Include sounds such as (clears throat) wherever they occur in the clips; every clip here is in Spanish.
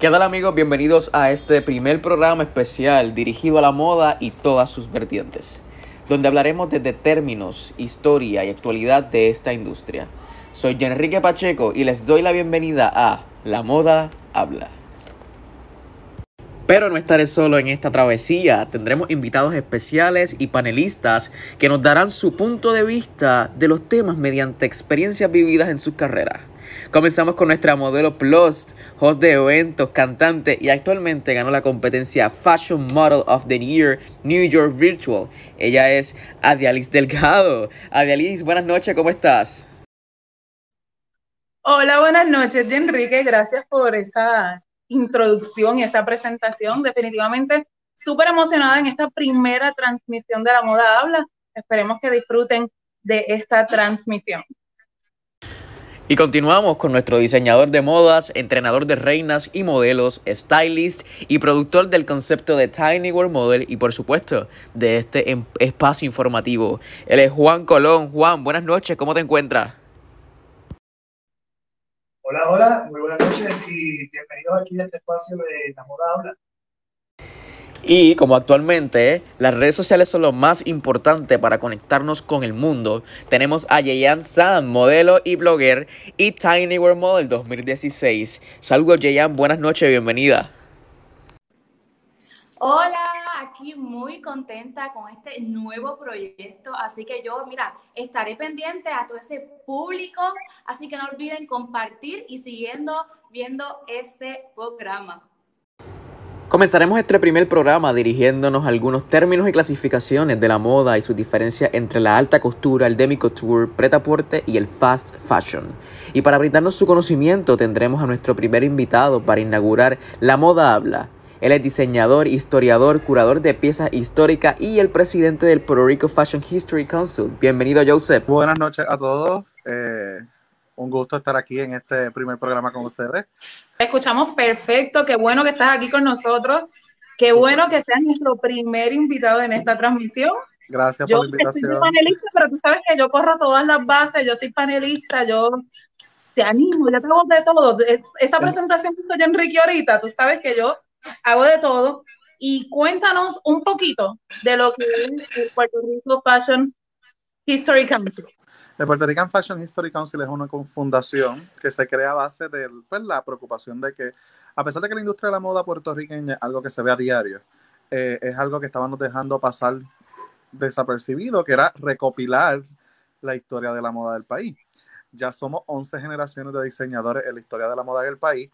¿Qué tal amigos? Bienvenidos a este primer programa especial dirigido a la moda y todas sus vertientes, donde hablaremos desde términos, historia y actualidad de esta industria. Soy Enrique Pacheco y les doy la bienvenida a La Moda Habla. Pero no estaré solo en esta travesía, tendremos invitados especiales y panelistas que nos darán su punto de vista de los temas mediante experiencias vividas en sus carreras. Comenzamos con nuestra modelo Plus, host de eventos, cantante y actualmente ganó la competencia Fashion Model of the Year New York Virtual. Ella es Adialis Delgado. Adialis, buenas noches, ¿cómo estás? Hola, buenas noches, Enrique. Gracias por esa introducción y esa presentación. Definitivamente súper emocionada en esta primera transmisión de la moda habla. Esperemos que disfruten de esta transmisión. Y continuamos con nuestro diseñador de modas, entrenador de reinas y modelos, stylist y productor del concepto de Tiny World Model y por supuesto de este em, espacio informativo. Él es Juan Colón. Juan, buenas noches, ¿cómo te encuentras? Hola, hola, muy buenas noches y bienvenidos aquí a este espacio de La Moda Habla. Y como actualmente las redes sociales son lo más importante para conectarnos con el mundo, tenemos a Yeyan Sam, modelo y blogger, y Tiny World Model 2016. Saludos Yeyan, buenas noches, bienvenida. Hola, aquí muy contenta con este nuevo proyecto, así que yo, mira, estaré pendiente a todo ese público, así que no olviden compartir y siguiendo viendo este programa. Comenzaremos este primer programa dirigiéndonos a algunos términos y clasificaciones de la moda y su diferencia entre la alta costura, el demi-couture, pret-à-porter y el fast fashion. Y para brindarnos su conocimiento tendremos a nuestro primer invitado para inaugurar La Moda Habla. Él es diseñador, historiador, curador de piezas históricas y el presidente del Puerto Rico Fashion History Council. Bienvenido, Joseph. Buenas noches a todos. Eh, un gusto estar aquí en este primer programa con ustedes. Escuchamos perfecto, qué bueno que estás aquí con nosotros, qué bueno que seas nuestro primer invitado en esta transmisión. Gracias por la invitación. Yo soy panelista, pero tú sabes que yo corro todas las bases, yo soy panelista, yo te animo, ya te hago de todo. Esta presentación que estoy Enrique ahorita, tú sabes que yo hago de todo. Y cuéntanos un poquito de lo que es el Puerto Rico Fashion History Council. El Puerto Rican Fashion History Council es una fundación que se crea a base de pues, la preocupación de que, a pesar de que la industria de la moda puertorriqueña es algo que se ve a diario, eh, es algo que estábamos dejando pasar desapercibido, que era recopilar la historia de la moda del país. Ya somos 11 generaciones de diseñadores en la historia de la moda del país.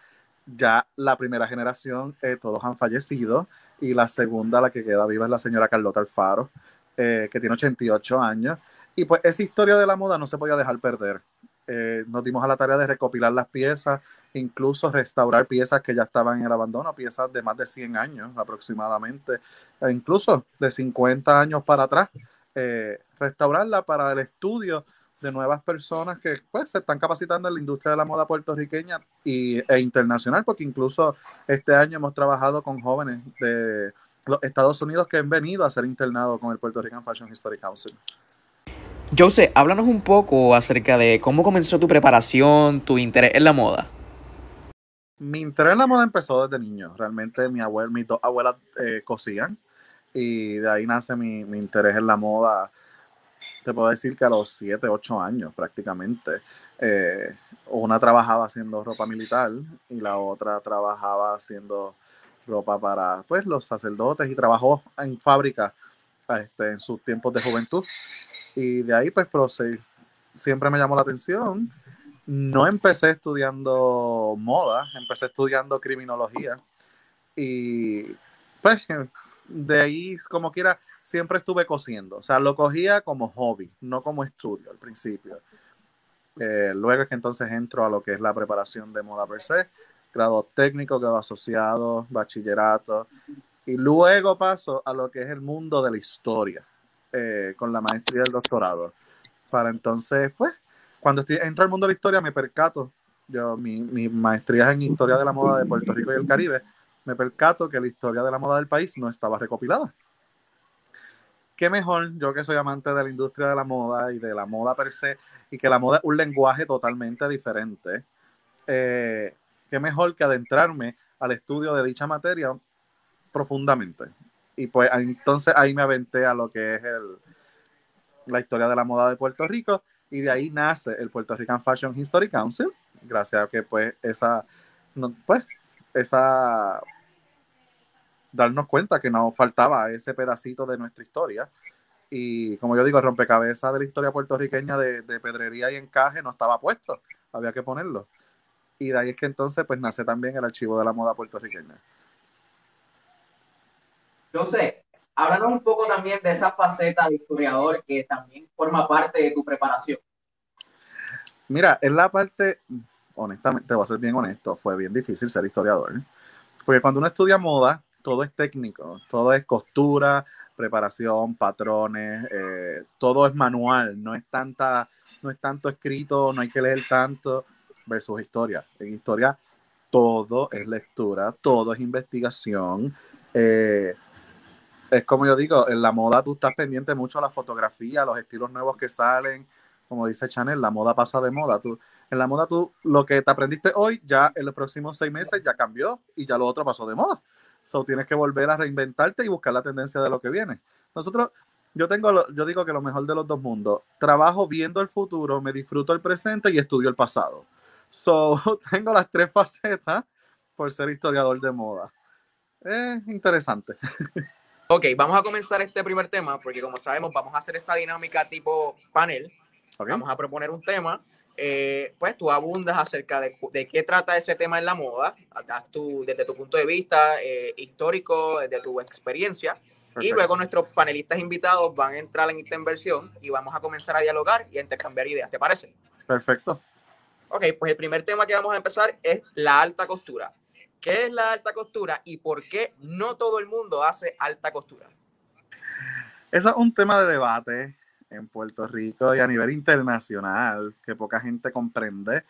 Ya la primera generación, eh, todos han fallecido, y la segunda, la que queda viva, es la señora Carlota Alfaro, eh, que tiene 88 años y pues esa historia de la moda no se podía dejar perder. Eh, nos dimos a la tarea de recopilar las piezas, incluso restaurar piezas que ya estaban en el abandono, piezas de más de 100 años aproximadamente, e incluso de 50 años para atrás, eh, restaurarla para el estudio de nuevas personas que pues, se están capacitando en la industria de la moda puertorriqueña y, e internacional, porque incluso este año hemos trabajado con jóvenes de los Estados Unidos que han venido a ser internados con el Puerto Rican Fashion History Council. Jose, háblanos un poco acerca de cómo comenzó tu preparación, tu interés en la moda. Mi interés en la moda empezó desde niño. Realmente mi abuela, mis dos abuelas eh, cosían y de ahí nace mi, interés en la moda. Te puedo decir que a los 7, 8 años prácticamente. Eh, una trabajaba haciendo ropa militar y la otra trabajaba haciendo ropa para pues, los sacerdotes y trabajó en fábrica este, en sus tiempos de juventud. Y de ahí, pues, siempre me llamó la atención. No empecé estudiando moda, empecé estudiando criminología. Y, pues, de ahí, como quiera, siempre estuve cosiendo. O sea, lo cogía como hobby, no como estudio al principio. Eh, luego es que entonces entro a lo que es la preparación de moda per se, grado técnico, grado asociado, bachillerato, y luego paso a lo que es el mundo de la historia. Eh, con la maestría del doctorado. Para entonces, pues, cuando estoy, entro al mundo de la historia, me percato, yo, mi, mi maestría es en historia de la moda de Puerto Rico y el Caribe, me percato que la historia de la moda del país no estaba recopilada. Qué mejor, yo que soy amante de la industria de la moda y de la moda per se, y que la moda es un lenguaje totalmente diferente, eh, qué mejor que adentrarme al estudio de dicha materia profundamente. Y pues entonces ahí me aventé a lo que es el, la historia de la moda de Puerto Rico y de ahí nace el Puerto Rican Fashion History Council, gracias a que pues esa, pues, esa, darnos cuenta que nos faltaba ese pedacito de nuestra historia. Y como yo digo, el rompecabezas de la historia puertorriqueña de, de pedrería y encaje no estaba puesto, había que ponerlo. Y de ahí es que entonces pues nace también el archivo de la moda puertorriqueña. Sé, háblanos un poco también de esa faceta de historiador que también forma parte de tu preparación. Mira, en la parte, honestamente, voy a ser bien honesto, fue bien difícil ser historiador. Porque cuando uno estudia moda, todo es técnico, todo es costura, preparación, patrones, eh, todo es manual, no es tanta, no es tanto escrito, no hay que leer tanto versus historia. En historia todo es lectura, todo es investigación. Eh, es como yo digo, en la moda tú estás pendiente mucho a la fotografía, a los estilos nuevos que salen. Como dice Chanel, la moda pasa de moda. Tú, en la moda tú lo que te aprendiste hoy, ya en los próximos seis meses ya cambió y ya lo otro pasó de moda. So tienes que volver a reinventarte y buscar la tendencia de lo que viene. Nosotros, yo tengo, yo digo que lo mejor de los dos mundos. Trabajo viendo el futuro, me disfruto el presente y estudio el pasado. So (laughs) tengo las tres facetas por ser historiador de moda. Es interesante. (laughs) Ok, vamos a comenzar este primer tema porque como sabemos vamos a hacer esta dinámica tipo panel. Vamos a proponer un tema. Eh, pues tú abundas acerca de, de, qué trata ese tema en la moda, tú, desde tu punto de vista eh, histórico, desde tu experiencia. Y luego nuestros panelistas invitados van a entrar en esta inversión y vamos a comenzar a dialogar y a intercambiar ideas. ¿Te parece? Perfecto. Ok, pues el primer tema que vamos a empezar es la alta costura. ¿Qué es la alta costura y por qué no todo el mundo hace alta costura? Eso es un tema de debate en Puerto Rico y a nivel internacional que poca gente comprende.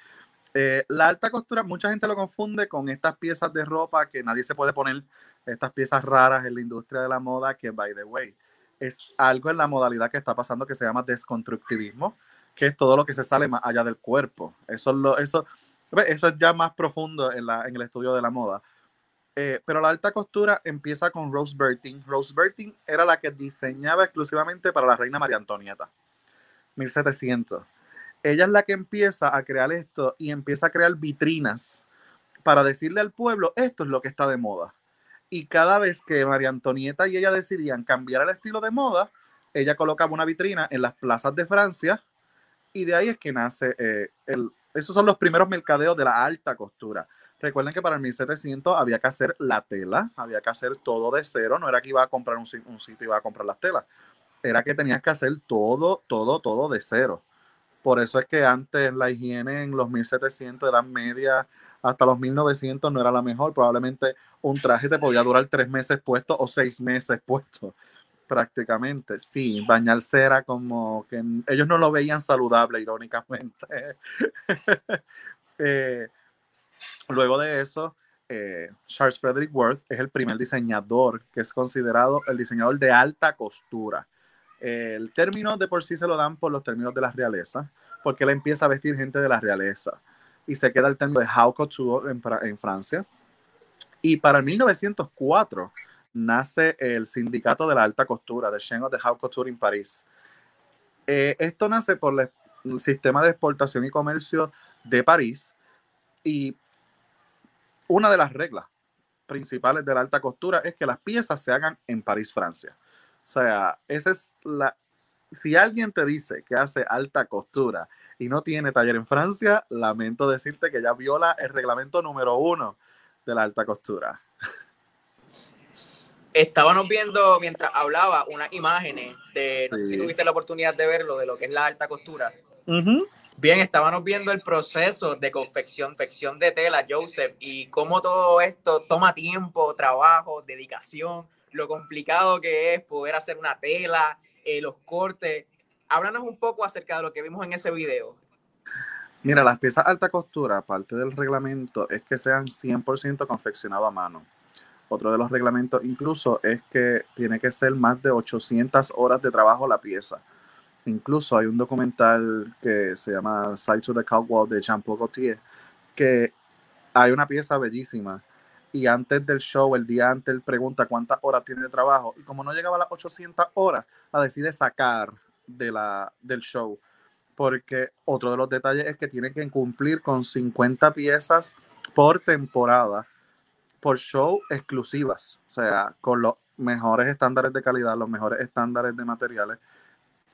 Eh, la alta costura, mucha gente lo confunde con estas piezas de ropa que nadie se puede poner, estas piezas raras en la industria de la moda, que, by the way, es algo en la modalidad que está pasando que se llama desconstructivismo, que es todo lo que se sale más allá del cuerpo. Eso es lo, eso, eso es ya más profundo en, la, en el estudio de la moda. Eh, pero la alta costura empieza con Rose Bertin. Rose Bertin era la que diseñaba exclusivamente para la reina María Antonieta, 1700. Ella es la que empieza a crear esto y empieza a crear vitrinas para decirle al pueblo, esto es lo que está de moda. Y cada vez que María Antonieta y ella decidían cambiar el estilo de moda, ella colocaba una vitrina en las plazas de Francia y de ahí es que nace eh, el, esos son los primeros mercadeos de la alta costura. Recuerden que para el 1700 había que hacer la tela, había que hacer todo de cero, no era que iba a comprar un, sitio y iba a comprar las telas, era que tenías que hacer todo, todo, todo de cero. Por eso es que antes la higiene en los 1700, edad media, hasta los 1900 no era la mejor. Probablemente un traje te podía durar tres meses puesto o seis meses puesto prácticamente. Sí, bañarse era como que ellos no lo veían saludable, irónicamente. (laughs) Eh, luego de eso, eh, Charles Frederick Worth es el primer diseñador que es considerado el diseñador de alta costura. el término de por sí se lo dan por los términos de la realeza, porque él empieza a vestir gente de la realeza y se queda el término de haute couture en, en Francia. Y para 1904 nace el sindicato de la alta costura, de Chain de Haute Couture en París. Eh, esto nace por el sistema de exportación y comercio de París y una de las reglas principales de la alta costura es que las piezas se hagan en París, Francia. O sea, es la... Si alguien te dice que hace alta costura y no tiene taller en Francia, lamento decirte que ya viola el reglamento número uno de la alta costura estábamos viendo mientras hablaba unas imágenes de, no sé si tuviste la oportunidad de verlo, de lo que es la alta costura. Bien, estábamos viendo el proceso de confección, confección de tela, Joseph, y cómo todo esto toma tiempo, trabajo, dedicación, lo complicado que es poder hacer una tela, eh, los cortes. Háblanos un poco acerca de lo que vimos en ese video. Mira, las piezas alta costura, parte del reglamento, es que sean 100% confeccionado a mano. Otro de los reglamentos incluso es que tiene que ser más de 800 horas de trabajo la pieza. Incluso hay un documental que se llama Side to the Wall de Jean-Paul Gaultier, que hay una pieza bellísima y antes del show, el día antes, él pregunta cuántas horas tiene de trabajo y como no llegaba a las 800 horas, la decide sacar de la, del show. Porque otro de los detalles es que tiene que cumplir con 50 piezas por temporada, por show exclusivas, o sea, con los mejores estándares de calidad, los mejores estándares de materiales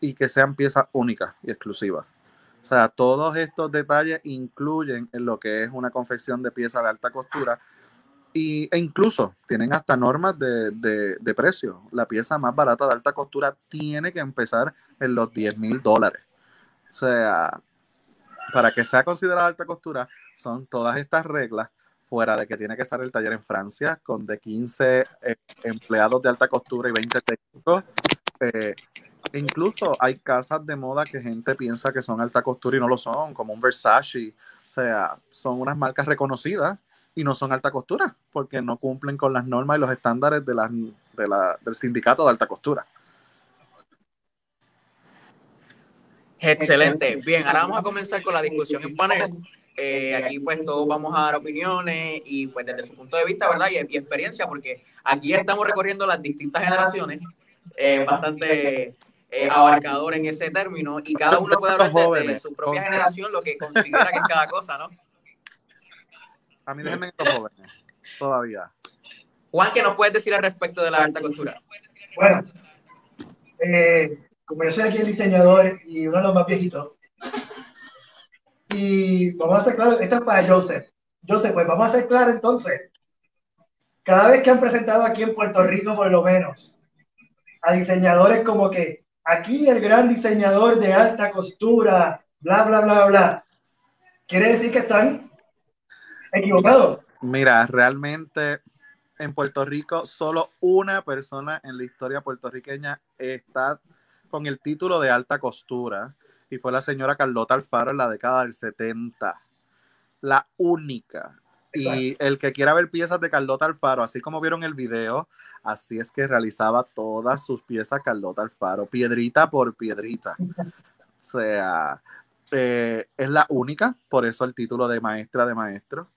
y que sean piezas únicas y exclusivas. O sea, todos estos detalles incluyen en lo que es una confección de piezas de alta costura y, e incluso tienen hasta normas de, de, de, precio. La pieza más barata de alta costura tiene que empezar en los 10 mil dólares. O sea, para que sea considerada alta costura, son todas estas reglas, fuera de que tiene que estar el taller en Francia con de 15 eh, empleados de alta costura y 20 técnicos. Eh, incluso hay casas de moda que gente piensa que son alta costura y no lo son, como un Versace. O sea, son unas marcas reconocidas y no son alta costura, porque no cumplen con las normas y los estándares de, la, del sindicato de alta costura. Excelente. Bien, ahora vamos a comenzar con la discusión en panel. Eh, aquí pues todos vamos a dar opiniones y pues desde su punto de vista, ¿verdad? Y, y experiencia, porque aquí estamos recorriendo las distintas generaciones, eh, bastante eh, abarcador en ese término, y cada uno puede hablar desde de su propia generación lo que considera que es cada cosa, ¿no? A mí déjenme los jóvenes, todavía. Juan, ¿qué nos puedes decir al respecto de la alta costura? Bueno, eh, como yo soy aquí el diseñador y uno de los más viejitos, y vamos a hacer claro, esto es para Joseph. Joseph, pues vamos a hacer claro entonces, cada vez que han presentado aquí en Puerto Rico, por lo menos, a diseñadores como que aquí el gran diseñador de alta costura, bla, bla, bla, bla, quiere decir que están equivocados. Mira, realmente en Puerto Rico solo una persona en la historia puertorriqueña está con el título de alta costura y fue la señora Carlota Alfaro en la década del 70. La única. Y el que quiera ver piezas de Carlota Alfaro, así como vieron el video, así es que realizaba todas sus piezas Carlota Alfaro, piedrita por piedrita. O sea, eh, es la única, por eso el título de maestra de maestro.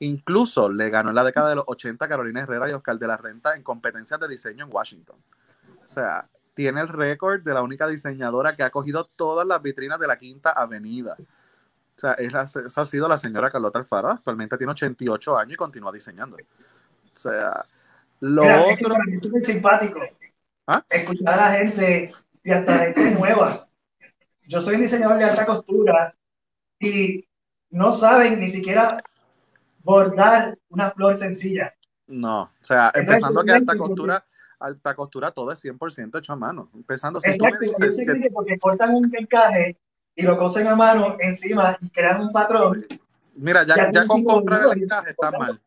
Incluso le ganó en la década de los 80 Carolina Herrera y Oscar de la Renta en competencias de diseño en Washington. O sea, tiene el récord de la única diseñadora que ha cogido todas las vitrinas de la Quinta Avenida. O sea, esa, esa ha sido la señora Carlota Alfaro. Actualmente tiene 88 años y continúa diseñando. O sea, lo Mira, otro. Es súper simpático. ¿Ah? Escuchar a la gente y hasta gente nueva. Yo soy diseñador de alta costura y no saben ni siquiera bordar una flor sencilla. No, o sea, empezando que alta costura, alta costura todo es 100% hecho a mano. Empezando, si tú me Exacto, dices que que porque cortan un encaje y lo cosen a mano encima y crean un patrón. Mira, ya, Ya con comprar el encaje está mal.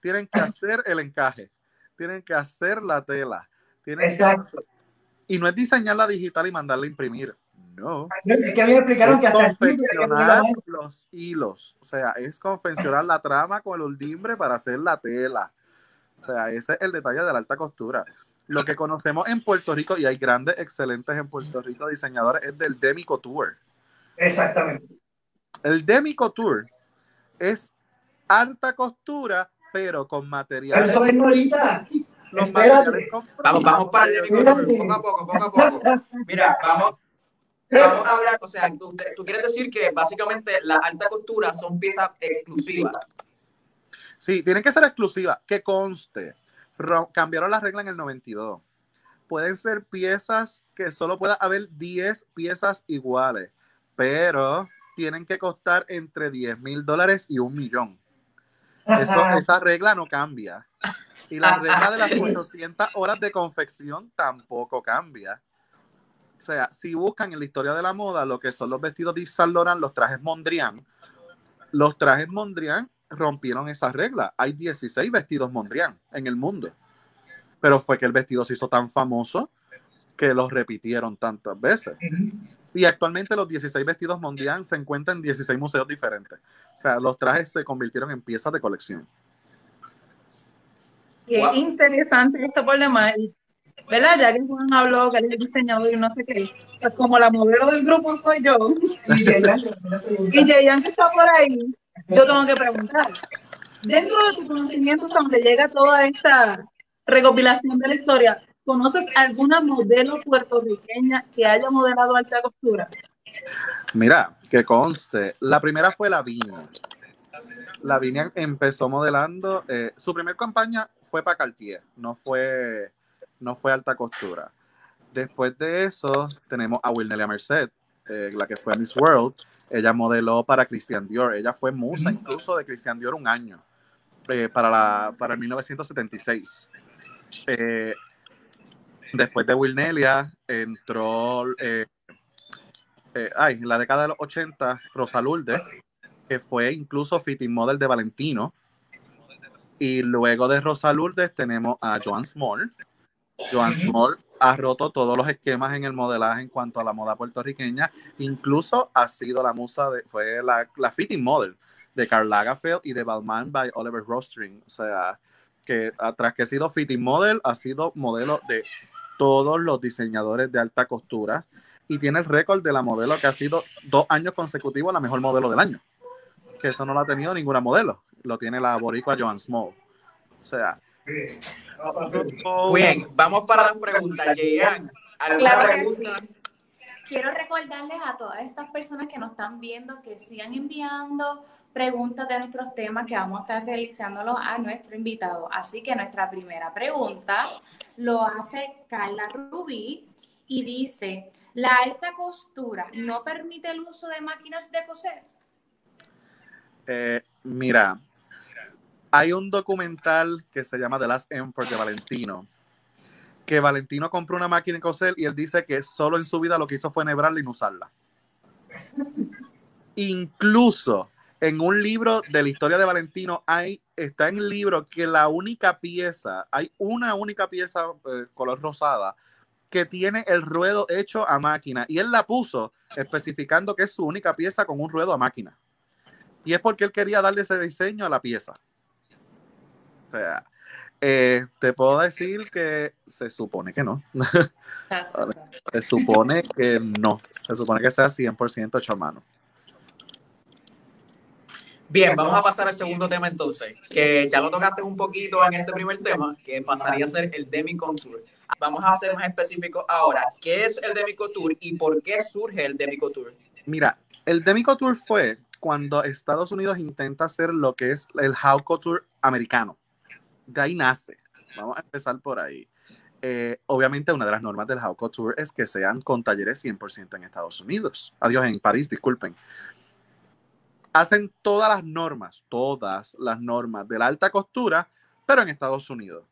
Tienen que hacer el encaje, tienen que hacer la tela, tienen que- Exacto. y no es diseñarla digital y mandarla a imprimir. No. Es que a mí me explicaron Es que hasta que confeccionar los hilos. O sea, es confeccionar la trama con el uldimbre para hacer la tela. O sea, ese es el detalle de la alta costura. Lo que conocemos en Puerto Rico, y hay grandes, excelentes en Puerto Rico diseñadores, es del Demi Couture. Exactamente. El Demi Couture es alta costura, pero con Pero materiales. eso es ahorita. los materiales Vamos, vamos para el de Espérate. poco a poco, poco a poco. Mira, vamos, vamos a hablar, o sea, tú, tú quieres decir que básicamente la alta costura son piezas exclusivas. Sí, tienen que ser exclusivas, que conste. ro- cambiaron la regla en el 92. Pueden ser piezas que solo pueda haber 10 piezas iguales, pero tienen que costar entre 10 mil dólares y un millón. Eso, esa regla no cambia. Y la regla de las 800 horas de confección tampoco cambia. O sea, si buscan en la historia de la moda lo que son los vestidos de Yves Saint Laurent, los trajes Mondrian, los trajes Mondrian rompieron esa regla. Hay 16 vestidos Mondrian en el mundo. Pero fue que el vestido se hizo tan famoso que los repitieron tantas veces. Y actualmente los 16 vestidos Mondrian se encuentran en 16 museos diferentes. O sea, los trajes se convirtieron en piezas de colección. Y es interesante esto por demás. ¿Verdad? Ya que Juan habló que él es diseñador y no sé qué. Pues como la modelo del grupo soy yo, (laughs) Y Yeyan que está por ahí, yo tengo que preguntar. dentro de tu conocimiento, donde llega toda esta recopilación de la historia, ¿conoces alguna modelo puertorriqueña que haya modelado alta costura? Mira, que conste, la primera fue la Viña. La Viña empezó modelando, eh, su primera campaña fue para Cartier, no fue, no fue alta costura. Después de eso, tenemos a Wilnelia Merced, eh, la que fue Miss World. Ella modeló para Christian Dior. Ella fue musa incluso de Christian Dior un año, eh, para, la, para el 1976. Eh, después de Wilnelia entró, ay, en la década de los 80, Rosa Lourdes, que fue incluso fitting model de Valentino. Y luego de Rosa Lourdes tenemos a Joan Small. Joan Small ha roto todos los esquemas en el modelaje en cuanto a la moda puertorriqueña. Incluso ha sido la musa de, fue la, la fitting model de Karl Lagerfeld y de Balmain by Oliver Rostring. O sea, que tras que ha sido fitting model, ha sido modelo de todos los diseñadores de alta costura y tiene el récord de la modelo que ha sido dos años consecutivos la mejor modelo del año. Que eso no lo ha tenido ninguna modelo. Lo tiene la boricua Joan Small. O sea, Bien, vamos para las preguntas. Llegan claro pregunta? Quiero recordarles a todas estas personas que nos están viendo que sigan enviando preguntas de nuestros temas que vamos a estar realizándolos a nuestro invitado. Así que nuestra primera pregunta lo hace Carla Rubí y dice, ¿la alta costura no permite el uso de máquinas de coser? Eh, mira, hay un documental que se llama The Last Emperor de Valentino, que Valentino compró una máquina de coser y él dice que solo en su vida lo que hizo fue nebrarla y no usarla. Incluso en un libro de la historia de Valentino hay, está en el libro que la única pieza, hay una única pieza eh, color rosada que tiene el ruedo hecho a máquina y él la puso especificando que es su única pieza con un ruedo a máquina. Y es porque él quería darle ese diseño a la pieza. O sea, eh, te puedo decir que se supone que no. se supone que no. Se supone que sea 100% hecho a mano. Bien, vamos a pasar al segundo tema entonces, que ya lo tocaste un poquito en este primer tema, que pasaría a ser el Demi Contour. Vamos a ser más específicos ahora. ¿Qué es el Demi Couture y por qué surge el Demi Couture? Mira, el Demi Couture fue cuando Estados Unidos intenta hacer lo que es el Haute Couture americano de nace. Vamos a empezar por ahí. Eh, obviamente, una de las normas del Haute Couture es que sean con talleres 100% en Estados Unidos. Adiós, en París, disculpen. Hacen todas las normas, todas las normas de la alta costura, pero en Estados Unidos.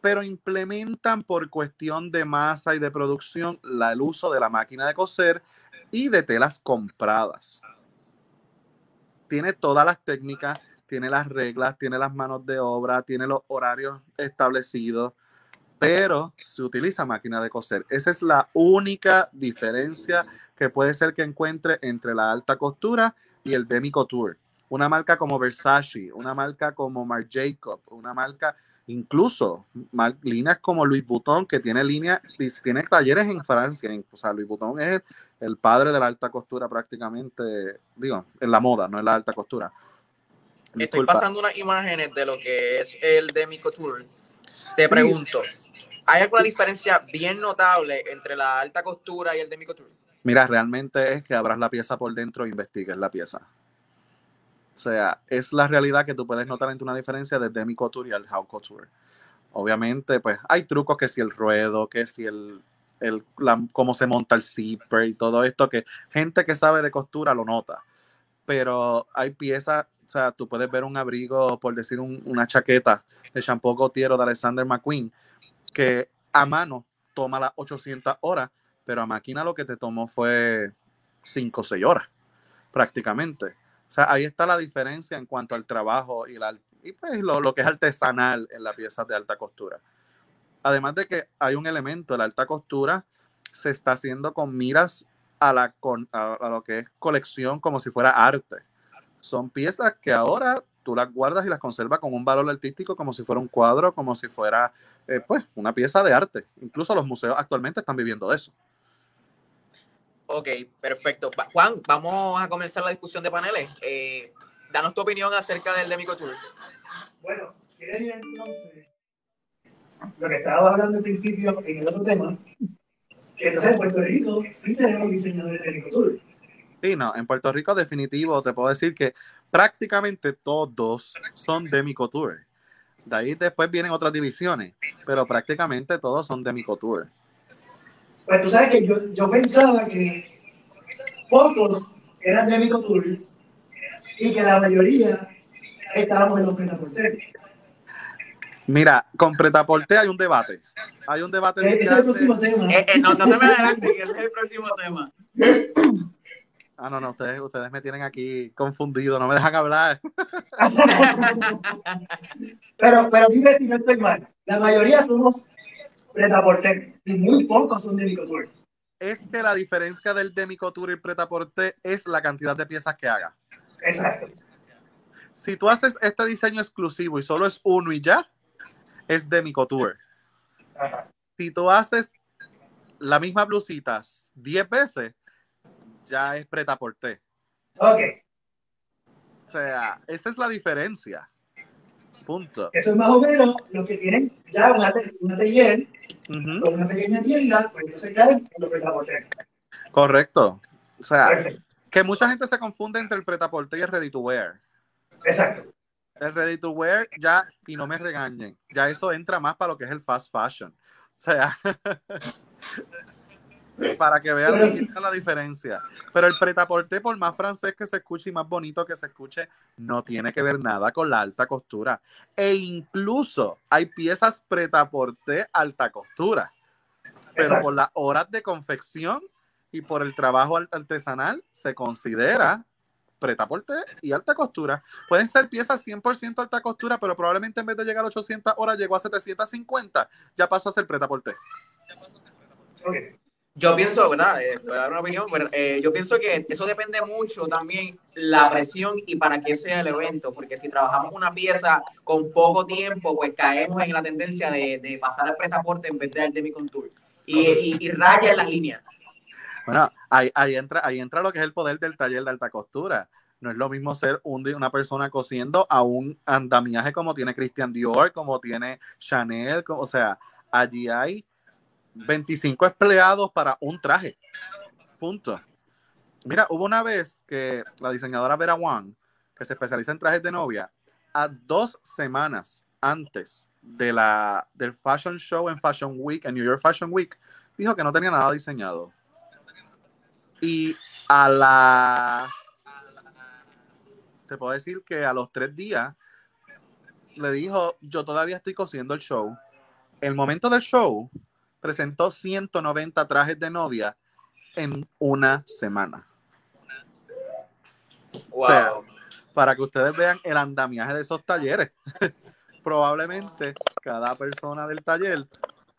Pero implementan por cuestión de masa y de producción el uso de la máquina de coser y de telas compradas. Tiene todas las técnicas, tiene las reglas, tiene las manos de obra, tiene los horarios establecidos, pero se utiliza máquina de coser. Esa es la única diferencia que puede ser que encuentre entre la alta costura y el demi couture. Una marca como Versace, una marca como Marc Jacob, una marca incluso líneas como Louis Vuitton, que tiene líneas, tiene talleres en Francia. O sea, Louis Vuitton es el padre de la alta costura prácticamente, digo, en la moda, no en la alta costura. Estoy pasando unas imágenes de lo que es el Demi Couture. Te pregunto, ¿hay alguna diferencia bien notable entre la alta costura y el Demi Couture? Mira, realmente es que abras la pieza por dentro e investigues la pieza. O sea, es la realidad que tú puedes notar entre una diferencia de Demi Couture y el Haute Couture. Obviamente, pues hay trucos que si el ruedo, que si el, el cómo se monta el zipper y todo esto, que gente que sabe de costura lo nota. Pero hay piezas o sea, tú puedes ver un abrigo, por decir una chaqueta de Shampoo Gautier de Alexander McQueen, que a mano toma las 800 horas, pero a máquina lo que te tomó fue 5 o 6 horas, prácticamente. O sea, ahí está la diferencia en cuanto al trabajo y, la, y pues lo, lo que es artesanal en las piezas de alta costura. Además de que hay un elemento, la alta costura se está haciendo con miras a, la, a lo que es colección como si fuera arte son piezas que ahora tú las guardas y las conservas con un valor artístico como si fuera un cuadro, como si fuera eh, pues una pieza de arte. Incluso los museos actualmente están viviendo de eso. Ok, perfecto. Juan, vamos a comenzar la discusión de paneles. Eh, danos tu opinión acerca del Demicotour. Bueno, quiere decir entonces lo que estaba hablando al principio en el otro tema, que entonces en Puerto Rico sí tenemos diseñadores de Demicotour. Sí, no, en Puerto Rico definitivo te puedo decir que prácticamente todos son Demicotour. De ahí después vienen otras divisiones, pero prácticamente todos son Demicotour. Pues tú sabes que yo, yo pensaba que pocos eran Demicotour y que la mayoría estábamos en los Pretaporter. Mira, con Pretaporte hay un debate. Hay un debate. Ese es el próximo tema. Eh, eh, no, no te me adelantes, que ese es el próximo tema. (laughs) Ah, no, no, ustedes, ustedes me tienen aquí confundido, no me dejan hablar. Pero, pero dime si no estoy mal. La mayoría somos Pretaporter y muy pocos son Demicotour. Es que la diferencia del Demicotour y el Pretaporte es la cantidad de piezas que haga. Exacto. Si tú haces este diseño exclusivo y solo es uno y ya, es Demicotour. Ajá. Si tú haces la misma blusita 10 veces, ya es Pretaporte. Ok, O sea, esa es la diferencia. Punto. eso es más o menos lo que tienen ya una, una taller Ujú, con una pequeña tienda, pues entonces caen en los Pretaporter. Correcto. O sea, Perfecto. que mucha gente se confunde entre el Pretaporte y el Ready to Wear. Exacto. El ready to wear ya, y no me regañen, ya eso entra más para lo que es el fast fashion. O sea, (laughs) para que vean la- diferencia. Pero el pretaporte, por más francés que se escuche y más bonito que se escuche, no tiene que ver nada con la alta costura. E incluso hay piezas pretaporte alta costura. Pero Exacto. por las horas de confección y por el trabajo al- artesanal se considera pretaporte y alta costura. Pueden ser piezas 100% alta costura, pero probablemente en vez de llegar a 800 horas llegó a 750, ya pasó a ser pretaporte. Ok. Yo pienso, ¿verdad? Eh, voy a dar una opinión. pero, eh, yo pienso que eso depende mucho también la presión y para qué sea el evento, porque si trabajamos una pieza con poco tiempo, pues caemos en la tendencia de, de pasar al pretaporte en vez del demi-contour. Y, y, y raya en las líneas. Bueno, ahí, ahí, entra, ahí entra lo que es el poder del taller de alta costura. No es lo mismo ser un, una persona cosiendo a un andamiaje como tiene Christian Dior, como tiene Chanel, como- o sea, allí hay 25 empleados para un traje. Punto. Mira, hubo una vez que la diseñadora Vera Wang, que se especializa en trajes de novia, a dos semanas antes de la, del Fashion Show en Fashion Week, en New York Fashion Week, dijo que no tenía nada diseñado. Y a la... Te puedo decir que a los tres días le dijo, yo todavía estoy cosiendo el show. El momento del show presentó 190 trajes de novia en una semana. Wow. sea, Para que ustedes vean el andamiaje de esos talleres. (laughs) Probablemente cada persona del taller,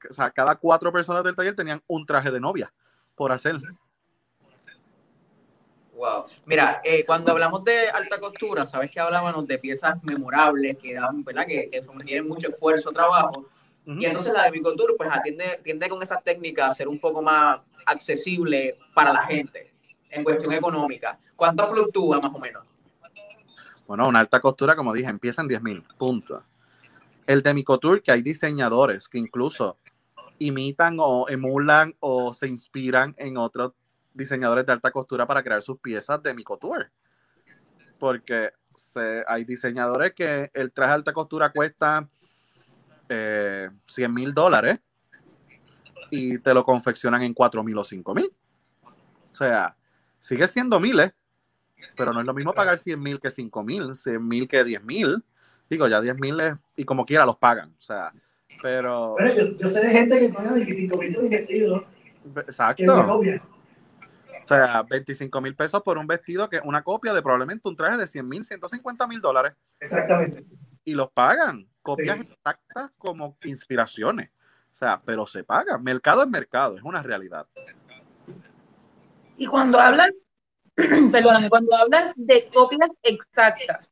o sea, cada cuatro personas del taller tenían un traje de novia por hacer. Wow. Mira, eh, cuando hablamos de alta costura, sabes que hablábamos de piezas memorables que dan, ¿verdad? Que, que tienen mucho esfuerzo, trabajo. Y entonces la de Bicotour, pues atiende, tiende con esas técnicas a ser un poco más accesible para la gente en cuestión económica. ¿Cuánto fluctúa más o menos? Bueno, una alta costura, como dije, empieza en 10 mil, punto. El de Micotour, que hay diseñadores que incluso imitan o emulan o se inspiran en otros diseñadores de alta costura para crear sus piezas de Micotour. Porque se- hay diseñadores que el traje de alta costura cuesta eh, 100 mil dólares y te lo confeccionan en 4 mil o 5 mil. O sea, sigue siendo miles, pero no es lo mismo pagar 100 mil que 5 mil, 100 mil que 10 mil. Digo, ya 10 mil y como quiera los pagan. O sea, pero. Bueno, yo, yo sé de gente que paga 25 mil por un vestido Exacto. O sea, 25 mil pesos por un vestido que es una copia de probablemente un traje de 100 mil, 150 mil dólares. Exactamente. Y los pagan. Copias Sí. exactas como inspiraciones. O sea, pero se pagan. Mercado es mercado, es una realidad. Y cuando hablas, (clears throat) perdóname, cuando hablas de copias exactas,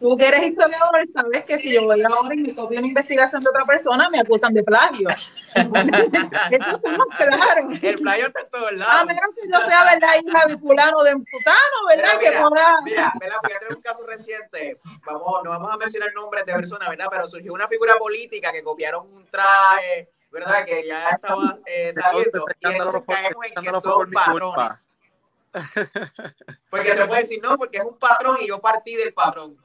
Tú que eres historiador, sabes que si yo voy ahora y me copio una investigación de otra persona, me acusan de plagio. (laughs) Eso estamos claros. El plagio está en todos A lados. menos que yo sea, ¿verdad? Hija de fulano de putano, ¿verdad? Mira, que pueda... Mira, ¿verdad? Fíjate en un caso reciente, vamos, no vamos a mencionar nombres de personas, ¿verdad? Pero surgió una figura política que copiaron un traje, ¿verdad? Que ya estaba eh, saliendo. Y entonces caemos en que son patrones. Porque se puede decir, no, porque es un patrón y yo partí del patrón.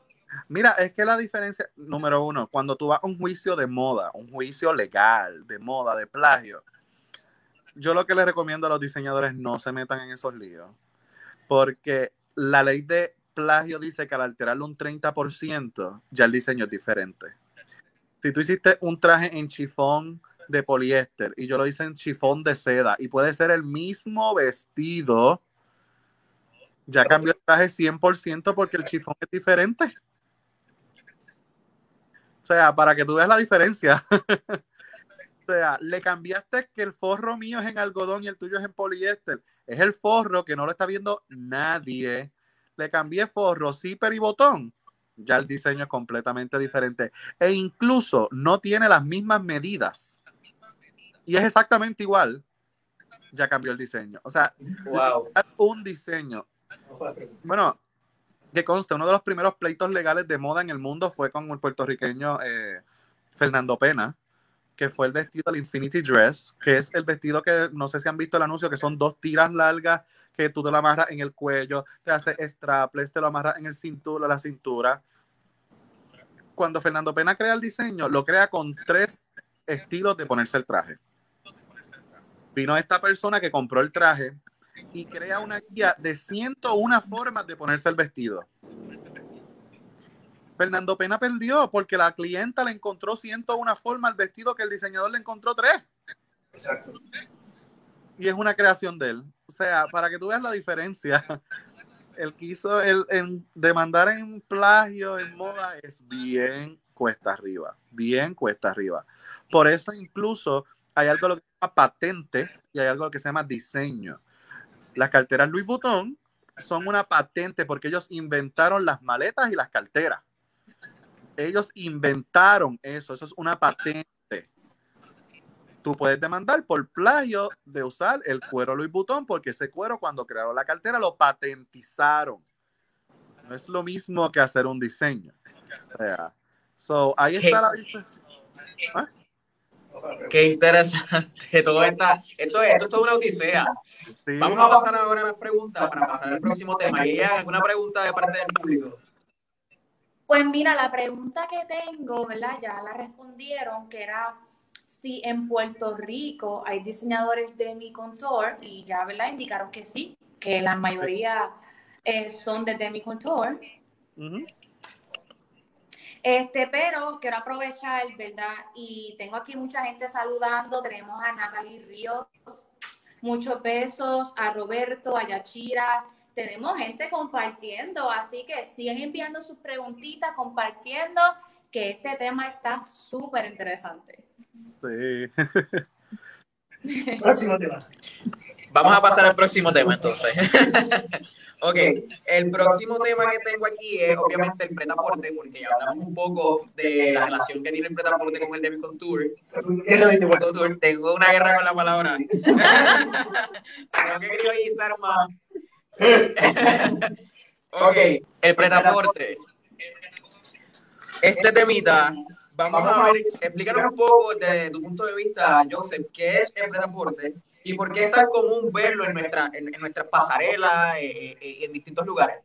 Mira, es que la diferencia, número uno, cuando tú vas a un juicio de moda, un juicio legal, de moda, de plagio, yo lo que les recomiendo a los diseñadores no se metan en esos líos, porque la ley de plagio dice que al alterarlo un 30%, ya el diseño es diferente. Si tú hiciste un traje en chifón de poliéster y yo lo hice en chifón de seda y puede ser el mismo vestido, ya cambió el traje 100% porque el chifón es diferente. O sea, para que tú veas la diferencia. (laughs) o sea, le cambiaste que el forro mío es en algodón y el tuyo es en poliéster. Es el forro que no lo está viendo nadie. Le cambié forro, zipper y botón. Ya el diseño es completamente diferente. E incluso no tiene las mismas medidas. Y es exactamente igual. Ya cambió el diseño. O sea, Wow. un diseño bueno, que consta, uno de los primeros pleitos legales de moda en el mundo fue con el puertorriqueño eh, Fernando Pena, que fue el vestido del Infinity Dress, que es el vestido que, no sé si han visto el anuncio, que son dos tiras largas que tú te lo amarras en el cuello, te hace strapless, te lo amarras en el cintura, la cintura. Cuando Fernando Pena crea el diseño, lo crea con tres estilos de ponerse el traje. Vino esta persona que compró el traje, y crea una guía de 101 formas de ponerse el vestido. Fernando Pena perdió porque la clienta le encontró 101 formas al vestido que el diseñador le encontró tres. Exacto. Y es una creación de él. O sea, para que tú veas la diferencia, (laughs) el que hizo el, en demandar en plagio, en moda, es bien cuesta arriba. Bien cuesta arriba. Por eso incluso hay algo lo que se llama patente y hay algo que se llama diseño. Las carteras Louis Vuitton son una patente porque ellos inventaron las maletas y las carteras. Ellos inventaron eso, eso es una patente. Tú puedes demandar por plagio de usar el cuero Louis Vuitton porque ese cuero cuando crearon la cartera lo patentizaron. No es lo mismo que hacer un diseño. O sea, so, ahí está la diferencia. ¿Ah? Qué interesante. (laughs) Todo está, esto, es- esto es toda una odisea. Sí. Vamos a pasar ahora a las preguntas para pasar al próximo tema. ¿Y alguna pregunta de parte del público? Pues mira, la pregunta que tengo, ¿verdad? Ya la respondieron, que era si en Puerto Rico hay diseñadores de mi contour y ya, ¿verdad? Indicaron que sí, que la mayoría eh, son de Demi Contour. Este, pero quiero aprovechar, ¿verdad? Y tengo aquí mucha gente saludando. Tenemos a Natalie Ríos, muchos besos, a Roberto, a Yachira. Tenemos gente compartiendo, así que siguen enviando sus preguntitas, compartiendo, que este tema está súper interesante. Sí. Próximo tema. Vamos a pasar al próximo tema entonces. (laughs) ok, el próximo tema que tengo aquí es obviamente el pretaporte, porque ya hablamos un poco de la relación que tiene el pretaporte con el Demi Contour. Tengo una guerra con la palabra. (laughs) Tengo que criollizar más. (laughs) ok, el pretaporte. Este temita, vamos a ver, explícanos un poco desde tu punto de vista, Joseph, qué es el pretaporte y por qué es tan común verlo en, nuestra, en, en nuestras pasarelas eh, eh, y en distintos lugares.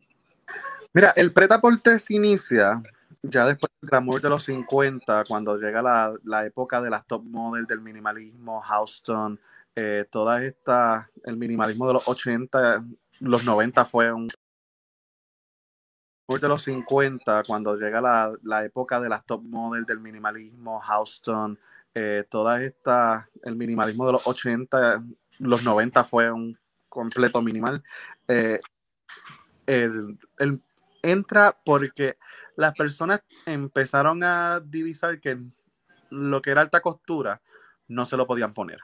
Mira, el pretaporte se inicia ya después del glamour de los 50, cuando llega la, la época de las top model, del minimalismo, Houston, eh, toda esta, el minimalismo de los 80, los 90 fue un de los 50, cuando llega la, la época de las top model, del minimalismo, Houston, eh, toda esta, el minimalismo de los 80, los 90 fue un completo minimal. Eh, el, entra porque las personas empezaron a divisar que lo que era alta costura no se lo podían poner.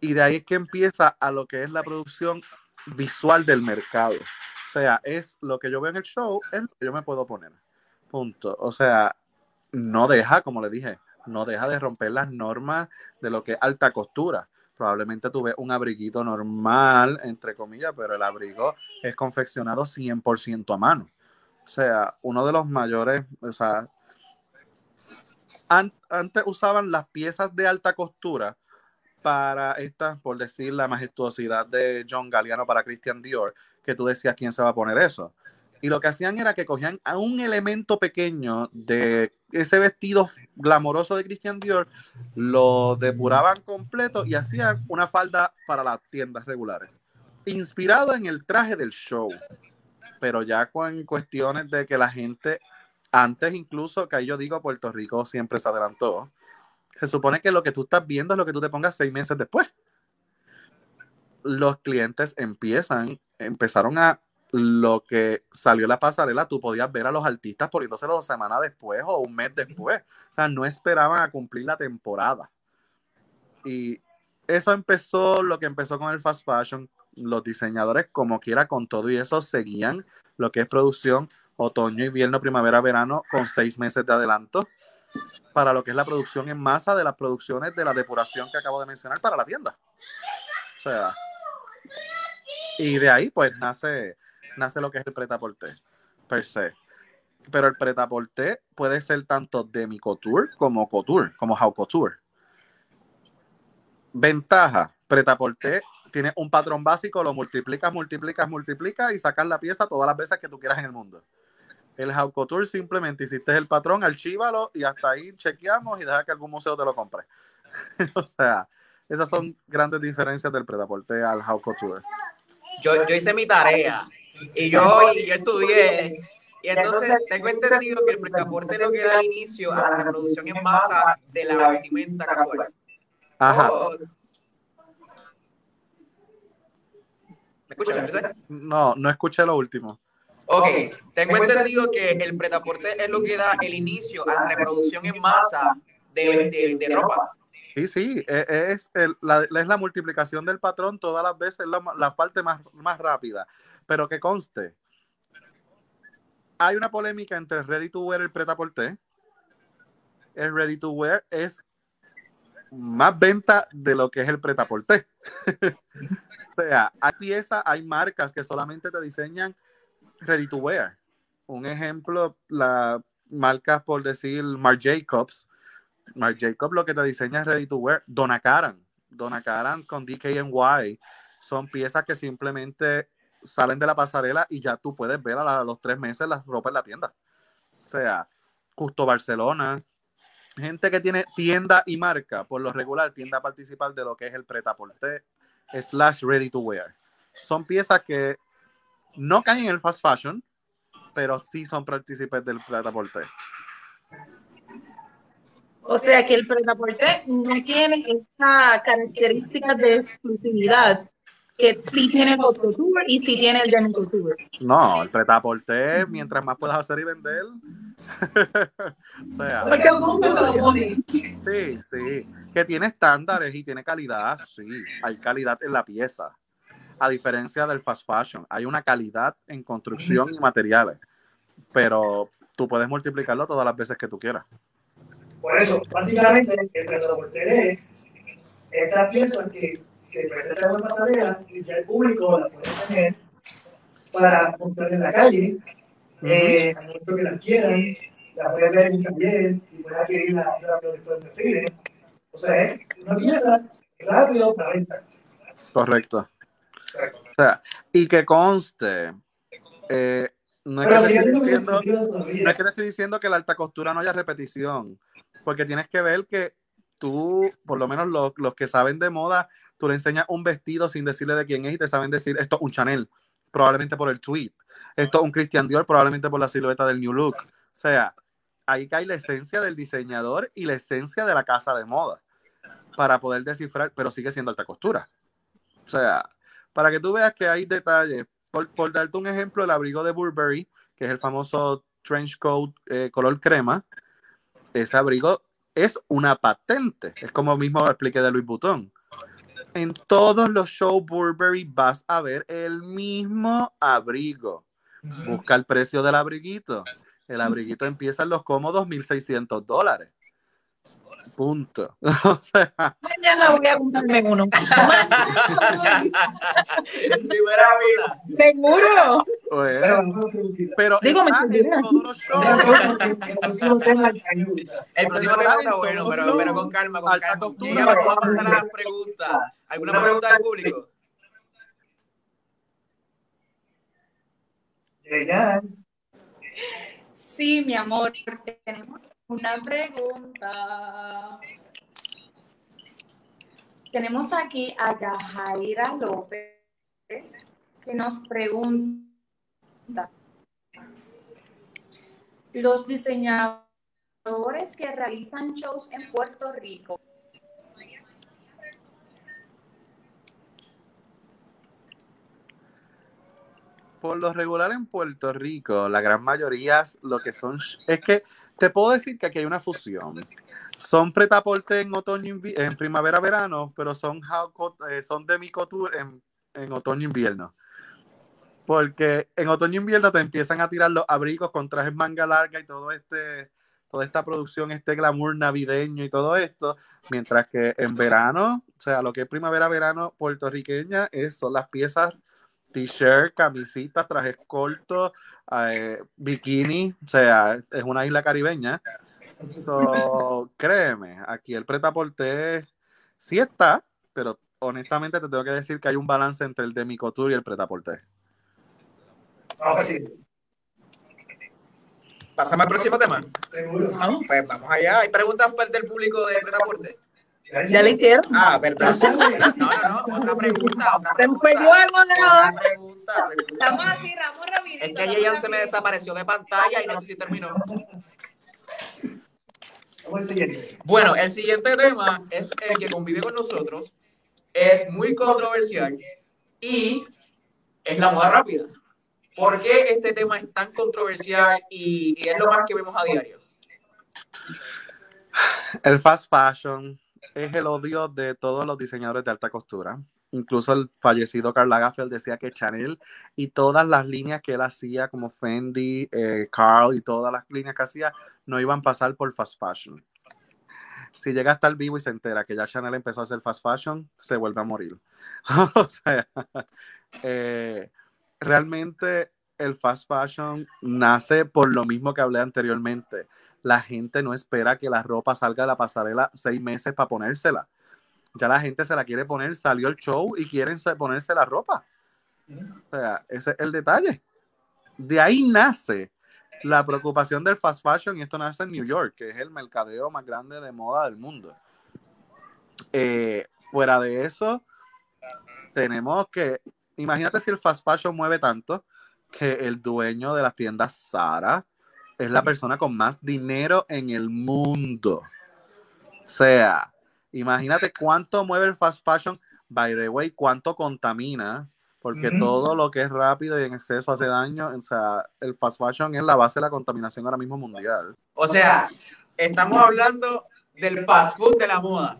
Y de ahí es que empieza a lo que es la producción visual del mercado. O sea, es lo que yo veo en el show, es lo que yo me puedo poner. Punto. O sea, no deja, como le dije, no deja de romper las normas de lo que es alta costura. Probablemente tuve un abriguito normal, entre comillas, pero el abrigo es confeccionado 100% a mano. O sea, uno de los mayores, o sea, antes usaban las piezas de alta costura para esta, por decir, la majestuosidad de John Galliano para Christian Dior, que tú decías quién se va a poner eso. Y lo que hacían era que cogían a un elemento pequeño de ese vestido glamoroso de Christian Dior, lo depuraban completo y hacían una falda para las tiendas regulares. Inspirado en el traje del show, pero ya con cuestiones de que la gente antes incluso, que ahí yo digo, Puerto Rico siempre se adelantó. Se supone que lo que tú estás viendo es lo que tú te pongas seis meses después. Los clientes empiezan, empezaron a lo que salió la pasarela, tú podías ver a los artistas poniéndoselo dos semanas después o un mes después. O sea, no esperaban a cumplir la temporada. Y eso empezó, lo que empezó con el fast fashion, los diseñadores como quiera con todo y eso seguían lo que es producción otoño, invierno, primavera, verano, con seis meses de adelanto para lo que es la producción en masa de las producciones de la depuración que acabo de mencionar para la tienda. O sea, y de ahí pues nace, nace lo que es el pretaporte per se. Pero el pretaporte puede ser tanto demi couture como couture, como haute couture. Ventaja, pretaporte tiene un patrón básico, lo multiplicas, multiplicas, multiplicas y sacas la pieza todas las veces que tú quieras en el mundo. El Jaucotour simplemente hiciste el patrón, archívalo y hasta ahí chequeamos y deja que algún museo te lo compre. (laughs) o sea, esas son grandes diferencias del Predaporte al Jaucotour. Yo, yo hice mi tarea y yo, y yo estudié. Y entonces tengo entendido que el pretaporte es lo que da inicio a la reproducción en masa de la vestimenta casual. Ajá. Oh. ¿Me escuchas, No, no escuché lo último. Ok, tengo entendido que el pretaporte es lo que da el inicio a la reproducción en masa de, de, ropa. Sí, sí, e, es, la, es la multiplicación del patrón todas las veces, la, la parte más, más rápida. Pero que conste, hay una polémica entre ready to wear y el pretaporte. El ready to wear es más venta de lo que es el pretaporte. (laughs) o sea, hay piezas, hay marcas que solamente te diseñan ready to wear. Un ejemplo, la marca, por decir, Marc Jacobs. Marc Jacobs lo que te diseña es ready to wear. Donna Karan. Donna Karan con DKNY. Son piezas que simplemente salen de la pasarela y ya tú puedes ver a, los tres meses las ropa en la tienda. O sea, Justo Barcelona. Gente que tiene tienda y marca, por lo regular tienda a participar de lo que es el pretaporte slash ready to wear. Son piezas que no caen en el fast fashion, pero sí son partícipes del pretaporte. O sea que el pretaporte no tiene esta característica de exclusividad que sí tiene el couture y sí tiene el demi couture. No, el pretaporte, mientras más puedas hacer y vender. (laughs) o sea. Sí, sí. Que tiene estándares y tiene calidad, sí. Hay calidad en la pieza a diferencia del fast fashion. Hay una calidad en construcción y materiales, pero tú puedes multiplicarlo todas las veces que tú quieras. Por eso, básicamente, el transporte es esta pieza que se presenta en una pasarela y ya el público la puede tener para comprar en la calle, eh, a que la quieran, la puede ver en taller y puede adquirirla rápido después del cine. O sea, es una pieza rápido para venta. Correcto. O sea, y que conste, eh, no, es que te estoy diciendo, no es que te estoy diciendo que la alta costura no haya repetición, porque tienes que ver que tú, por lo menos los, los, que saben de moda, tú le enseñas un vestido sin decirle de quién es y te saben decir esto es un Chanel, probablemente por el tweet, esto es un Christian Dior, probablemente por la silueta del New Look. O sea, ahí cae la esencia del diseñador y la esencia de la casa de moda para poder descifrar, pero sigue siendo alta costura. O sea, para que tú veas que hay detalles. Por, darte un ejemplo, el abrigo de Burberry, que es el famoso trench coat eh, color crema, ese abrigo es una patente. Es como mismo expliqué de Louis Vuitton. En todos los shows Burberry vas a ver el mismo abrigo. Busca el precio del abriguito. El abriguito empieza en los cómodos 1.600 dólares. Punto. (laughs) O sea, Mañana voy a comprarme uno. (laughs) (laughs) En primera fila. Seguro. Pero Digo, me. (laughs) El próximo tema. El próximo está está en bueno, pero, con calma, con calma. vamos a pasar a las preguntas. ¿Alguna pregunta del público? Sí, mi amor, tenemos una pregunta. Tenemos aquí a Yajaira López que nos pregunta, los diseñadores que realizan shows en Puerto Rico, Por lo regular en Puerto Rico, la gran mayoría lo que son es que te puedo decir que aquí hay una fusión. Son pretaporte en otoño en primavera verano, pero son eh, son demi couture en, en otoño invierno. Porque en otoño invierno te empiezan a tirar los abrigos con trajes manga larga y todo este toda esta producción, este glamour navideño y todo esto, mientras que en verano, o sea, lo que es primavera verano puertorriqueña es son las piezas t-shirt, camisitas, trajes cortos, eh, bikini, o sea, es una isla caribeña. So, créeme, aquí el pretaporte sí está, pero honestamente te tengo que decir que hay un balance entre el demi couture y el pretaporte. Vamos a decir, Pasamos al próximo tema. seguro. Vamos. Pues vamos allá. ¿Hay preguntas pues, del público de Pretaporte? Ya le hicieron. Ah, verdad. (laughs) No, no, no. Otra pregunta. Otra Se me pregunta. perdió algo de nada. Otra pregunta, pregunta. estamos así, Ramón rapidito. Es que Yeyan se me desapareció de pantalla y no sé si terminó. Vamos al siguiente. Bueno, el siguiente tema es el que convive con nosotros. Es muy controversial y es la moda rápida. ¿Por qué este tema es tan controversial y, es lo más que vemos a diario? El fast fashion es el odio de todos los diseñadores de alta costura. Incluso el fallecido Karl Lagerfeld decía que Chanel y todas las líneas que él hacía, como Fendi, eh, Carl y todas las líneas que hacía, no iban a pasar por fast fashion. Si llega a estar vivo y se entera que ya Chanel empezó a hacer fast fashion, se vuelve a morir. (laughs) o sea, eh, realmente el fast fashion nace por lo mismo que hablé anteriormente la gente no espera que la ropa salga de la pasarela seis meses para ponérsela. Ya la gente se la quiere poner, salió el show y quieren se- ponerse la ropa. O sea, ese es el detalle. De ahí nace la preocupación del fast fashion y esto nace en New York, que es el mercadeo más grande de moda del mundo. Eh, fuera de eso, tenemos que, imagínate si el fast fashion mueve tanto que el dueño de las tiendas Zara es la persona con más dinero en el mundo. O sea, imagínate cuánto mueve el fast fashion, by the way, cuánto contamina, porque todo lo que es rápido y en exceso hace daño. O sea, el fast fashion es la base de la contaminación ahora mismo mundial. O sea, estamos hablando del fast food de la moda.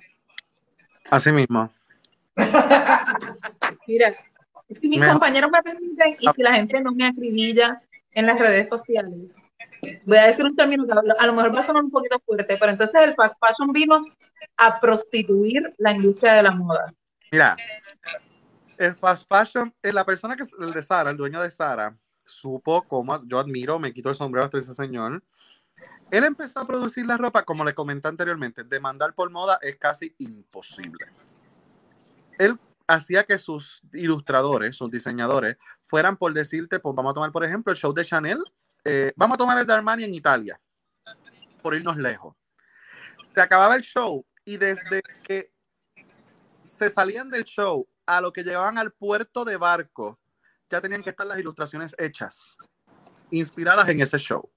Así mismo. (laughs) Mira, si mis compañeros me permiten y si la gente no me acribilla en las redes sociales, voy a decir un término que a lo- mejor va a sonar un poquito fuerte, pero entonces el fast fashion vino a prostituir la industria de la moda. Mira, el fast fashion, eh, la persona que es el de Sara, el dueño de Sara, supo cómo, yo admiro, me quito el sombrero ese señor. Él empezó a producir la ropa, como le comenté anteriormente, demandar por moda es casi imposible. Él hacía que sus ilustradores, sus diseñadores, fueran por decirte, pues vamos a tomar, por ejemplo, el show de Chanel, eh, vamos a tomar el de Armani en Italia, por irnos lejos. Se acababa el show y desde que se salían del show a lo que llevaban al puerto de barco, ya tenían que estar las ilustraciones hechas, inspiradas en ese show.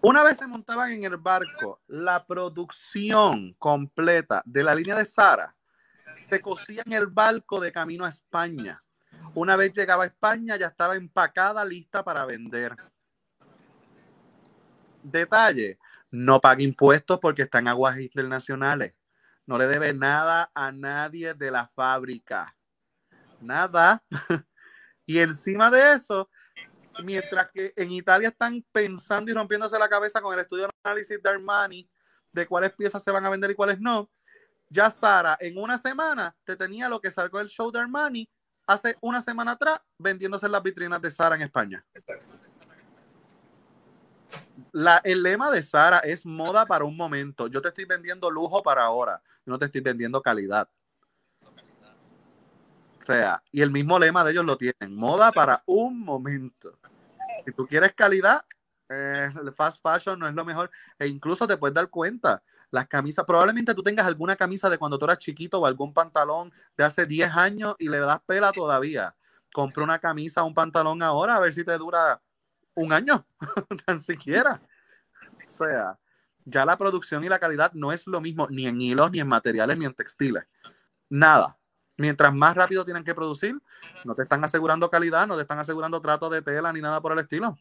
Una vez se montaban en el barco, la producción completa de la línea de Sara se cosía en el barco de camino a España. Una vez llegaba a España, ya estaba empacada, lista para vender. Detalle, no paga impuestos porque está en aguas internacionales. no le debe nada a nadie de la fábrica. Nada. (laughs) y encima de eso, mientras que en Italia están pensando y rompiéndose la cabeza con el estudio de análisis de Armani de cuáles piezas se van a vender y cuáles no, ya Sara en una semana te tenía lo que sacó el show de Armani hace una semana atrás vendiéndose en las vitrinas de Sara en España. La, el lema de Sara es moda para un momento. Yo te estoy vendiendo lujo para ahora. no te estoy vendiendo calidad. O sea, y el mismo lema de ellos lo tienen. Moda para un momento. Si tú quieres calidad, eh, fast fashion no es lo mejor. E incluso te puedes dar cuenta las camisas, probablemente tú tengas alguna camisa de cuando tú eras chiquito o algún pantalón de hace 10 años y le das pela todavía. Compra una camisa un pantalón ahora a ver si te dura un año, (laughs) tan siquiera. O sea, ya la producción y la calidad no es lo mismo ni en hilos, ni en materiales, ni en textiles. Nada. Mientras más rápido tienen que producir, no te están asegurando calidad, no te están asegurando trato de tela ni nada por el estilo.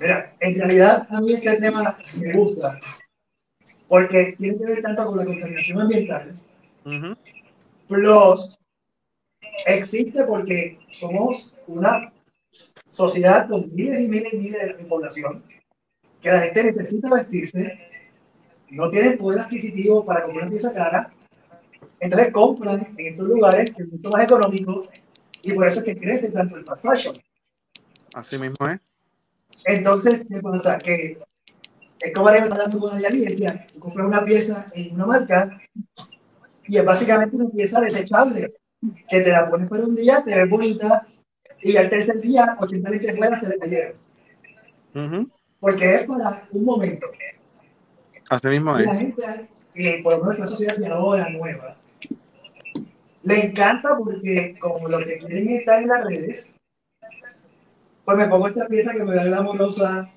Mira, en realidad a mí este tema me gusta porque tiene que ver tanto con la contaminación ambiental, plus existe porque somos una sociedad con miles y miles y miles de población, que la gente necesita vestirse, no tiene poder adquisitivo para comprar pieza cara, entonces compran en estos lugares que es mucho más económico y por eso es que crece tanto el fast fashion. Así mismo es. Entonces, ¿qué pasa? Que es como me dando una dialia tú compras una pieza en una marca y es básicamente una pieza desechable que te la pones por un día, te ves bonita y al tercer día, 80 litros fuera se le cayeron. Porque es para un momento. Así mismo es. Y la gente, eh, por lo menos la sociedad de ahora nueva, le encanta porque como lo que quieren es estar en las redes, pues me pongo esta pieza que me da amorosa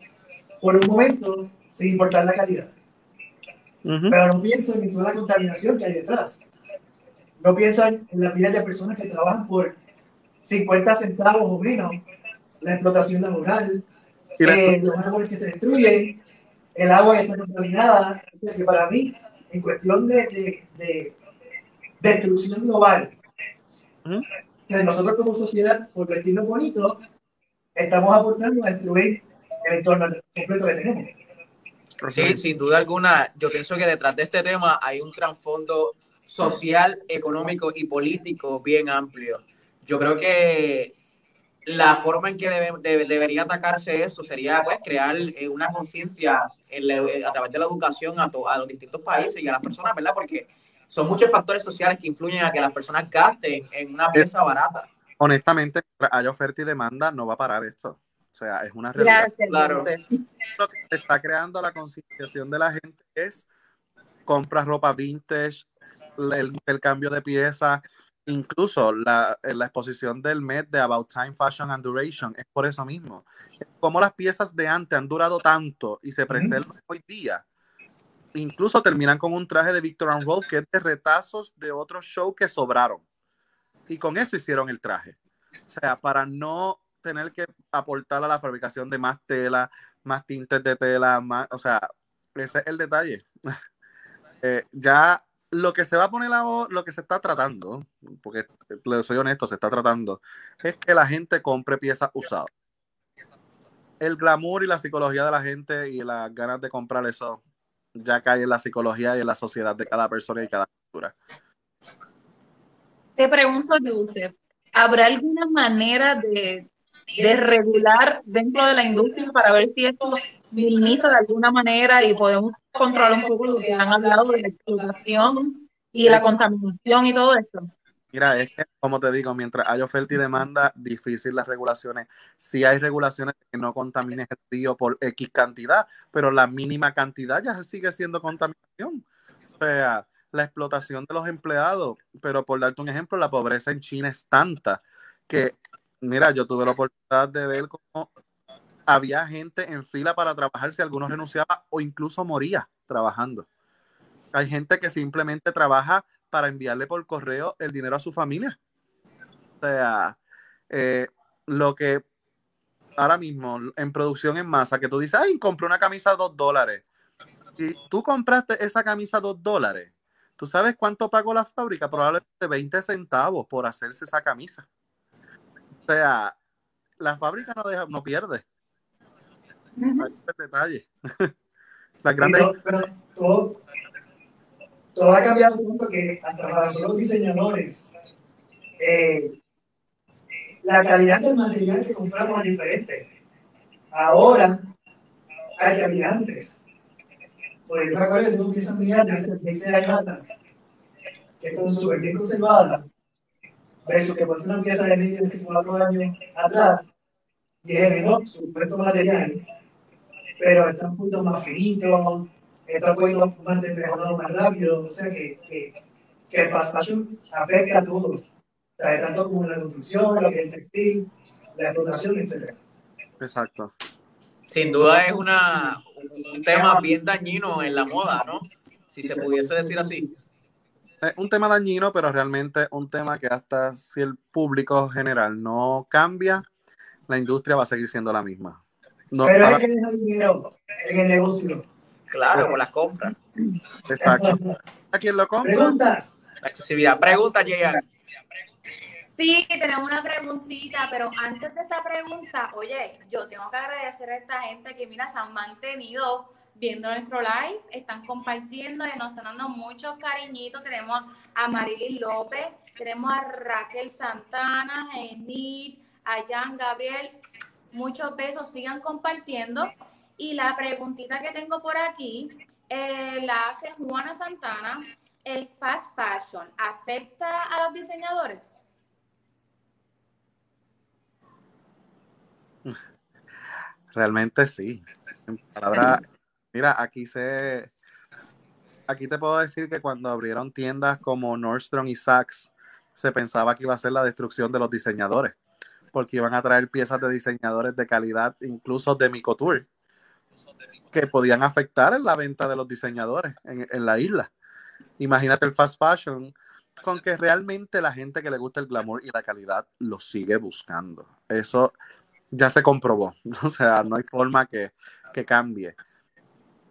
por un momento, sin importar la calidad. Pero no pienso en toda la contaminación que hay detrás. No pienso en la vida de personas que trabajan por 50 centavos o menos, la explotación laboral, eh, los árboles que se destruyen, el agua que está contaminada. O sea que para mí, en cuestión de, de, destrucción global, nosotros como sociedad, por vestirnos bonitos, estamos aportando a destruir el entorno completo que tenemos. Sí, sin duda alguna, yo pienso que detrás de este tema hay un trasfondo social, económico y político bien amplio. Yo creo que la forma en que debería atacarse eso sería pues, crear eh, una conciencia a través de la educación a, a los distintos países y a las personas, ¿verdad? Porque son muchos factores sociales que influyen a que las personas gasten en una pieza barata honestamente, hay oferta y demanda, no va a parar esto. O sea, es una realidad. claro. Lo que está creando la concienciación de la gente es comprar ropa vintage, el, cambio de piezas, incluso la, la, exposición del Met de About Time, Fashion and Duration, es por eso mismo. Como las piezas de antes han durado tanto y se preservan hoy día, incluso terminan con un traje de Victor and Rolf que es de retazos de otros shows que sobraron y con eso hicieron el traje. O sea, para no tener que aportar a la fabricación de más tela, más tintes de tela, más, o sea, ese es el detalle. (laughs) Eh, ya lo que se va a poner la lo que se está tratando, porque soy honesto, se está tratando, es que la gente compre piezas usadas. El glamour y la psicología de la gente y las ganas de comprar eso ya cae en la psicología y en la sociedad de cada persona y cada cultura. Te pregunto, Joseph, ¿habrá alguna manera de, regular dentro de la industria para ver si esto minimiza de alguna manera y podemos controlar un poco lo que han hablado de la explotación y la contaminación y todo esto? Mira, es que, como te digo, mientras hay oferta y demanda, difícil las regulaciones. Si hay regulaciones que no contamines el río por X cantidad, pero la mínima cantidad ya sigue siendo contaminación. O sea, la explotación de los empleados, pero por darte un ejemplo, la pobreza en China es tanta que, mira, yo tuve la oportunidad de ver cómo había gente en fila para trabajar si algunos renunciaba o incluso moría trabajando. Hay gente que simplemente trabaja para enviarle por correo el dinero a su familia. O sea, eh, lo que ahora mismo en producción en masa, que tú dices, ay, compré una camisa a dos dólares. Si tú compraste esa camisa a dos dólares, ¿tú sabes cuánto pagó la fábrica? Probablemente 20 centavos por hacerse esa camisa. O sea, la fábrica no, deja, no pierde. Hay un detalle. (laughs) Las grandes Pero, pero todo, todo ha cambiado tanto que hasta para los diseñadores, eh, la calidad del material que compramos es diferente. Ahora hay que había antes. Porque yo me acuerdo que tengo piezas mías de hace 20 años atrás, que están súper bien conservadas, versus que pues una pieza de 24 años atrás, tiene ¿no? supuesto material, pero está un poquito más finito, está un poquito más mejorado más rápido, o sea que, que, que el fast fashion afecta a todo, o sea, tanto como la construcción, lo que es el textil, la explotación, etc. Exacto. Sin duda es una, un tema bien dañino en la moda, ¿no? Si se pudiese decir así. Es un tema dañino, pero realmente un tema que hasta si el público general no cambia, la industria va a seguir siendo la misma. No, Pero ahora- es que deja dinero en el negocio. Claro, con las compras. exacto. ¿A quién lo compra? Preguntas. La accesibilidad. Pregunta. Sí, tenemos una preguntita, pero antes de esta pregunta, oye, yo tengo que agradecer a esta gente que, mira, se han mantenido viendo nuestro live, están compartiendo y nos están dando muchos cariñitos. Tenemos a Marily López, tenemos a Raquel Santana, a Enid, a Jan Gabriel. Muchos besos, sigan compartiendo. Y la preguntita que tengo por aquí eh, la hace Juana Santana. ¿El fast fashion afecta a los diseñadores? Realmente sí. En palabras, mira, aquí se, aquí te puedo decir que cuando abrieron tiendas como Nordstrom y Saks, se pensaba que iba a ser la destrucción de los diseñadores, porque iban a traer piezas de diseñadores de calidad, incluso de Micotour, que podían afectar en la venta de los diseñadores en, en la isla. Imagínate el fast fashion, con que realmente la gente que le gusta el glamour y la calidad lo sigue buscando. Eso ya se comprobó. (laughs) O sea, no hay forma que, que cambie.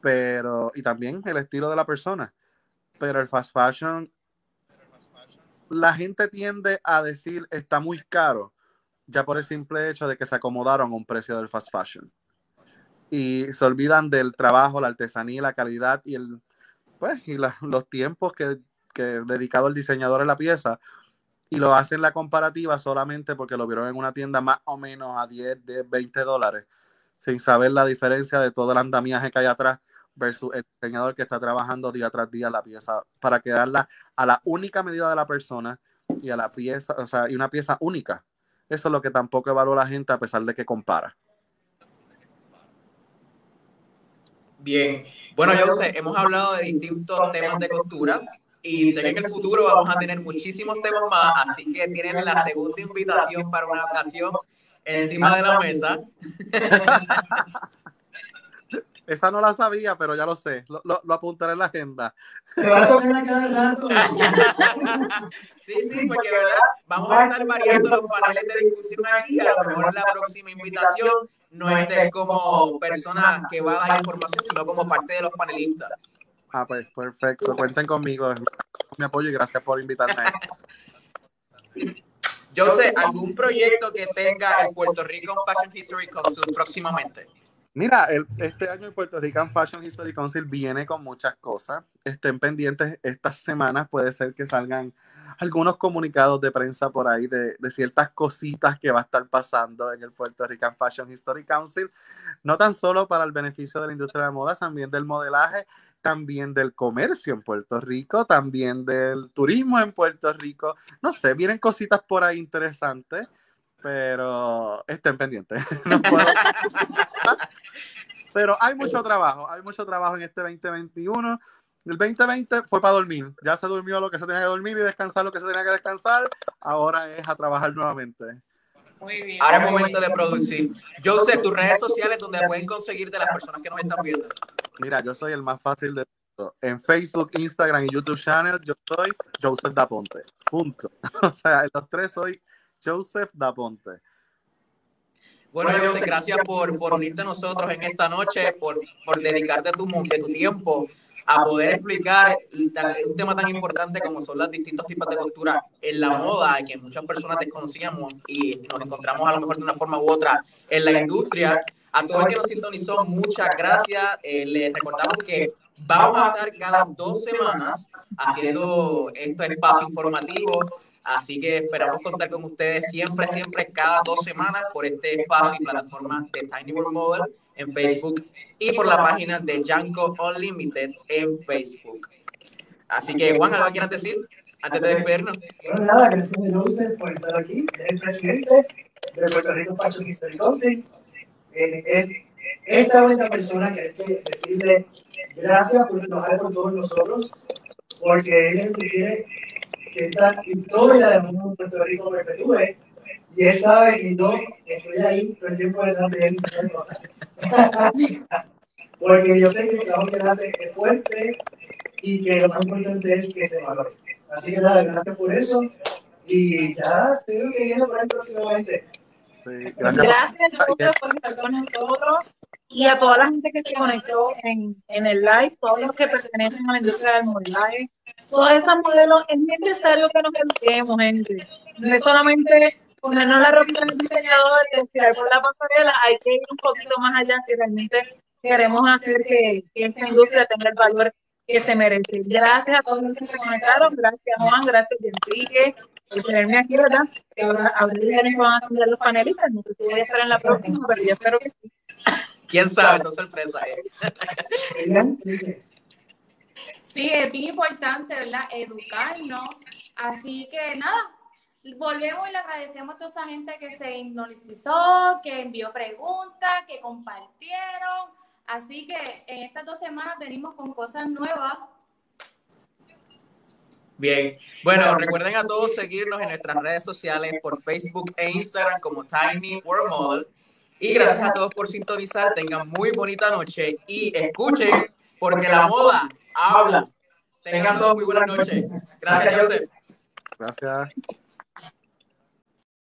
Pero, y también el estilo de la persona. Pero el fast fashion, la gente tiende a decir está muy caro, ya por el simple hecho de que se acomodaron a un precio del fast fashion. Y se olvidan del trabajo, la artesanía, la calidad y el pues y los tiempos que, que dedicado el diseñador en la pieza y lo hacen la comparativa solamente porque lo vieron en una tienda más o menos a 10, 10 20 dólares, sin saber la diferencia de todo el andamiaje que hay atrás versus el diseñador que está trabajando día tras día la pieza para quedarla a la única medida de la persona y a la pieza, o sea, y una pieza única. Eso es lo que tampoco evalúa la gente a pesar de que compara. Bien. Bueno, yo sé, hemos hablado de distintos temas de costura y sé que en el futuro vamos a tener muchísimos temas más, así que tienen la segunda invitación para una ocasión encima de la mesa. Esa no la sabía, pero ya lo sé. Lo, lo- lo apuntaré en la agenda. Te va a tocar a cada rato. Sí, sí, porque verdad, vamos a estar variando los paneles de discusión aquí. A lo mejor en la próxima invitación no estés como persona que va a dar información, sino como parte de los panelistas. Ah, pues perfecto. Cuenten conmigo. Con mi apoyo y gracias por invitarme. Yo sé, ¿algún proyecto que tenga el Puerto Rico Fashion History Council próximamente? Mira, el- este año el Puerto Rican Fashion History Council viene con muchas cosas. Estén pendientes estas semanas, puede ser que salgan algunos comunicados de prensa por ahí de, de ciertas cositas que va a estar pasando en el Puerto Rican Fashion History Council, no tan solo para el beneficio de la industria de la moda, también del modelaje, también del comercio en Puerto Rico, también del turismo en Puerto Rico. No sé, vienen cositas por ahí interesantes, pero estén pendientes. (laughs) No puedo- pero hay mucho trabajo, hay mucho trabajo en este 2021. El 2020 fue para dormir, ya se durmió lo que se tenía que dormir y descansar lo que se tenía que descansar. Ahora es a trabajar nuevamente. Muy bien. Ahora es momento de producir. Yo sé tus redes sociales donde pueden conseguir de las personas que nos están viendo. Mira, yo soy el más fácil de todo. En Facebook, Instagram y YouTube channel, yo soy Joseph Daponte. Punto. (laughs) O sea, en los tres soy Joseph Daponte. Bueno, José, gracias por, por unirte a nosotros en esta noche, por, por dedicarte tu, de tu tiempo a poder explicar un tema tan importante como son los distintos tipos de costura en la moda, que muchas personas desconocíamos y nos encontramos a lo mejor de una forma u otra en la industria. A todos los que nos sintonizó, muchas gracias. Eh, les recordamos que vamos a estar cada dos semanas haciendo estos espacios informativos Así que esperamos contar con ustedes siempre, siempre, cada dos semanas por este espacio y plataforma de Tiny World Model en Facebook y por la página de Janko Unlimited en Facebook. Así que, Juan, ¿algo quieras decir antes de despedirnos? Bueno, nada, gracias a Joseph por estar aquí. El presidente de Puerto Rico Fashion History Council. Eh, es esta única persona que hay que decirle gracias por trabajar con todos nosotros, porque él es el que quiere que esta historia de mundo Puerto Rico perpetúe. Y él sabe que yo estoy ahí todo el tiempo detrás de él y cosas. Porque yo sé que el trabajo que él hace es fuerte y que lo más importante es que se valore. Así que nada, gracias por eso. Y ya, estoy que viene por ahí próximamente. gracias, gracias por estar con nosotros y a toda la gente que se conectó en, en el live, todos los que pertenecen a la industria del modelaje, todos esos modelos, es necesario que nos eduquemos, gente. No es solamente ponernos la ropa del diseñador y tirar por la pasarela, hay que ir un poquito más allá si realmente queremos hacer que, que esta industria tenga el valor que se merece. Gracias a todos los que se conectaron, gracias Juan, gracias Enrique por tenerme aquí, ¿verdad? Ahora, ahora van a cambiar los panelistas, no sé si voy a estar en la próxima, pero yo espero que sí. ¿Quién sabe? Esa sorpresa. Eh. Sí, es bien importante, ¿verdad? Educarnos. Así que nada, volvemos y le agradecemos a toda esa gente que se hipnotizó, que envió preguntas, que compartieron. Así que en estas dos semanas venimos con cosas nuevas. Bien, bueno, recuerden a todos seguirnos en nuestras redes sociales por Facebook e Instagram como Tiny World Model. Y gracias a todos por sintonizar. Tengan muy bonita noche y escuchen, porque la moda habla. Tengan todos muy buenas noches. Gracias, Joseph. Gracias.